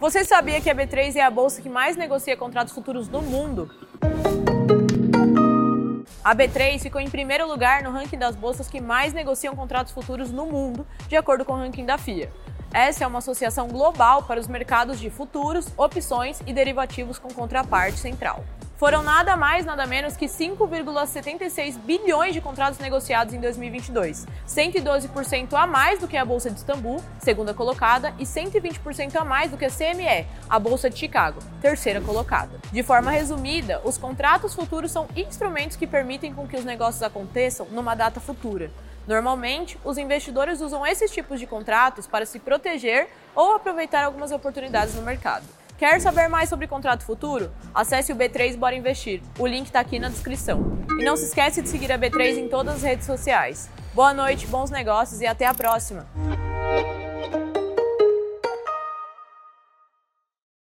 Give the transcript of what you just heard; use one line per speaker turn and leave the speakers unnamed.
Você sabia que a B3 é a bolsa que mais negocia contratos futuros no mundo? A B3 ficou em primeiro lugar no ranking das bolsas que mais negociam contratos futuros no mundo, de acordo com o ranking da FIA. Essa é uma associação global para os mercados de futuros, opções e derivativos com contraparte central foram nada mais, nada menos que 5,76 bilhões de contratos negociados em 2022, 112% a mais do que a Bolsa de Istambul, segunda colocada, e 120% a mais do que a CME, a Bolsa de Chicago, terceira colocada. De forma resumida, os contratos futuros são instrumentos que permitem com que os negócios aconteçam numa data futura. Normalmente, os investidores usam esses tipos de contratos para se proteger ou aproveitar algumas oportunidades no mercado. Quer saber mais sobre contrato futuro? Acesse o B3 Bora Investir. O link está aqui na descrição. E não se esquece de seguir a B3 em todas as redes sociais. Boa noite, bons negócios e até a próxima!